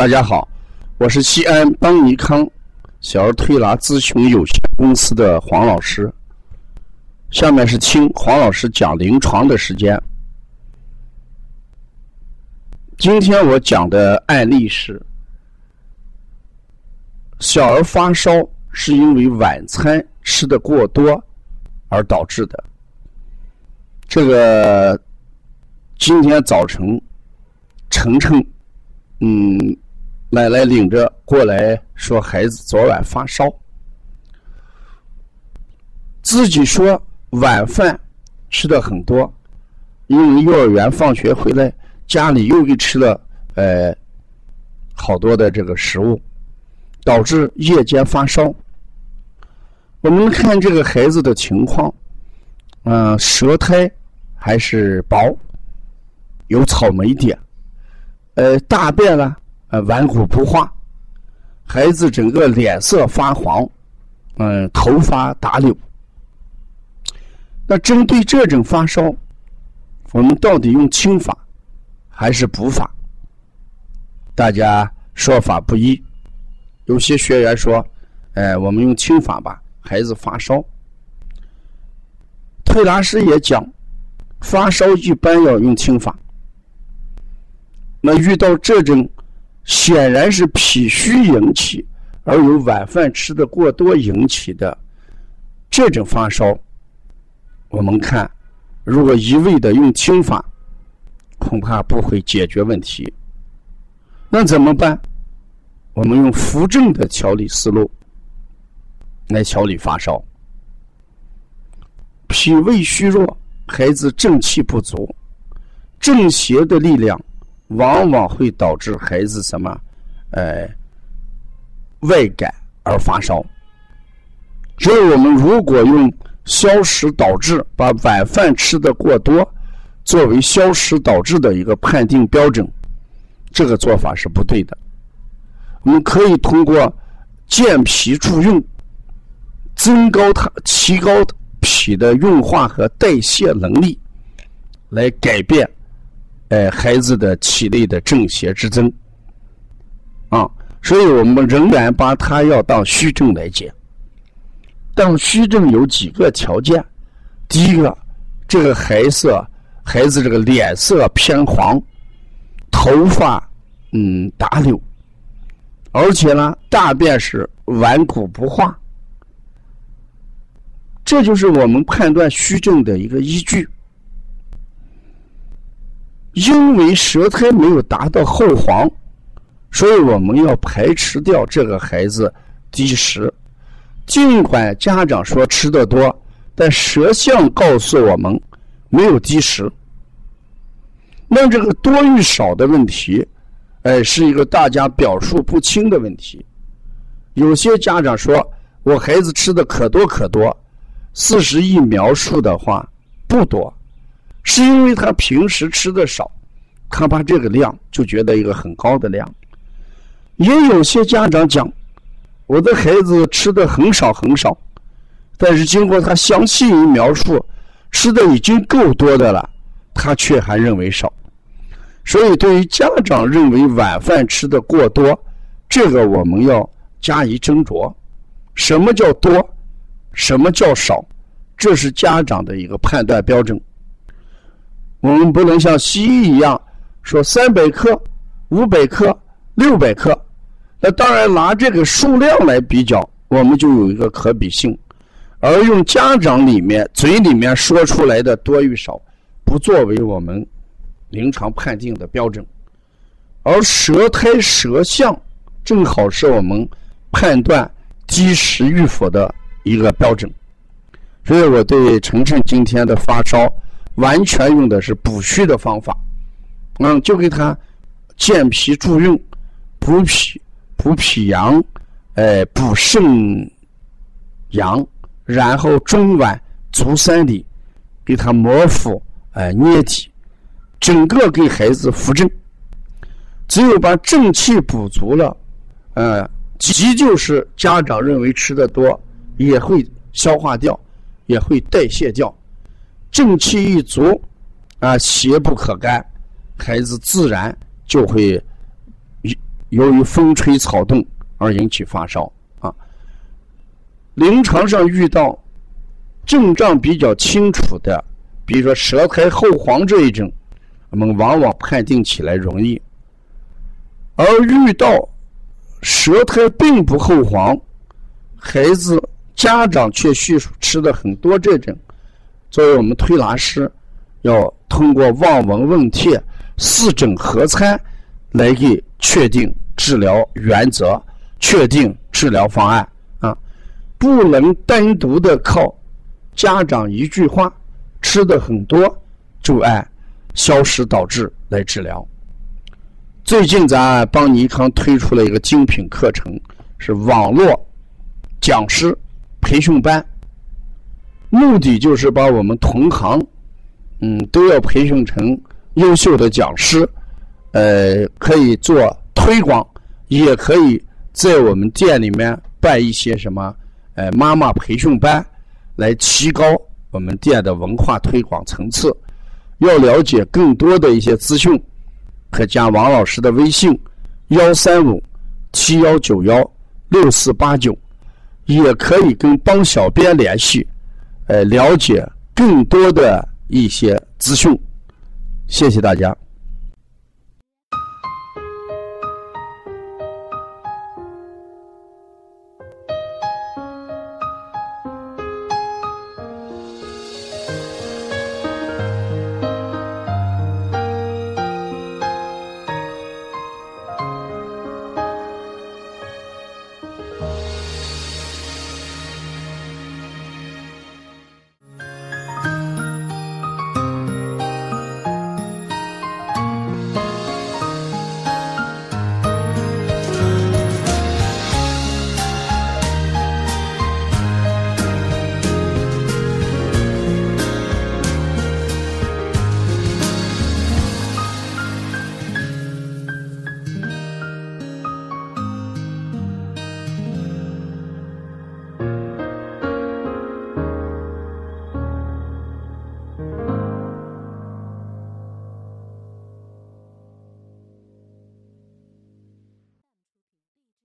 大家好，我是西安邦尼康小儿推拿咨询有限公司的黄老师。下面是听黄老师讲临床的时间。今天我讲的案例是：小儿发烧是因为晚餐吃的过多而导致的。这个今天早晨，晨晨，嗯。奶奶领着过来说：“孩子昨晚发烧，自己说晚饭吃的很多，因为幼儿园放学回来，家里又给吃了呃好多的这个食物，导致夜间发烧。我们看这个孩子的情况，嗯，舌苔还是薄，有草莓点，呃，大便呢？”呃，顽固不化，孩子整个脸色发黄，嗯，头发打柳。那针对这种发烧，我们到底用清法还是补法？大家说法不一。有些学员说：“哎，我们用清法吧，孩子发烧。”推拿师也讲，发烧一般要用清法。那遇到这种，显然是脾虚引起，而由晚饭吃的过多引起的这种发烧。我们看，如果一味的用清法，恐怕不会解决问题。那怎么办？我们用扶正的调理思路来调理发烧。脾胃虚弱，孩子正气不足，正邪的力量。往往会导致孩子什么，呃，外感而发烧。所以我们如果用消食导致，把晚饭吃的过多作为消食导致的一个判定标准，这个做法是不对的。我们可以通过健脾助运，增高它、提高脾的运化和代谢能力，来改变。哎，孩子的体内的正邪之争，啊，所以我们仍然把它要当虚症来解。当虚症有几个条件，第一个，这个孩子孩子这个脸色偏黄，头发嗯打绺，而且呢大便是顽固不化，这就是我们判断虚症的一个依据。因为舌苔没有达到厚黄，所以我们要排斥掉这个孩子积食。尽管家长说吃的多，但舌象告诉我们没有积食。那这个多与少的问题，哎，是一个大家表述不清的问题。有些家长说我孩子吃的可多可多，四十亿描述的话不多。是因为他平时吃的少，他把这个量就觉得一个很高的量。也有些家长讲，我的孩子吃的很少很少，但是经过他详细一描述，吃的已经够多的了，他却还认为少。所以，对于家长认为晚饭吃的过多，这个我们要加以斟酌。什么叫多？什么叫少？这是家长的一个判断标准。我们不能像西医一样说三百克、五百克、六百克，那当然拿这个数量来比较，我们就有一个可比性；而用家长里面嘴里面说出来的多与少，不作为我们临床判定的标准。而舌苔、舌象正好是我们判断积食与否的一个标准。所以我对晨晨今天的发烧。完全用的是补虚的方法，嗯，就给他健脾助运、补脾、补脾阳，哎，补肾阳，然后中脘、足三里，给他摩腹，哎，捏体，整个给孩子扶正。只有把正气补足了，呃，急就是家长认为吃的多，也会消化掉，也会代谢掉。正气一足，啊，邪不可干，孩子自然就会由由于风吹草动而引起发烧啊。临床上遇到症状比较清楚的，比如说舌苔厚黄这一种，我们往往判定起来容易；而遇到舌苔并不厚黄，孩子家长却叙述吃的很多这种，作为我们推拿师，要通过望闻问切、四诊合参来给确定治疗原则、确定治疗方案啊，不能单独的靠家长一句话吃的很多就按消食导致来治疗。最近咱帮尼康推出了一个精品课程，是网络讲师培训班，目的就是把我们同行，嗯，都要培训成优秀的讲师，呃，可以做推广，也可以在我们店里面办一些什么，呃，妈妈培训班，来提高我们店的文化推广层次。要了解更多的一些资讯。可加王老师的微信：幺三五七幺九幺六四八九，也可以跟帮小编联系，呃，了解更多的一些资讯。谢谢大家。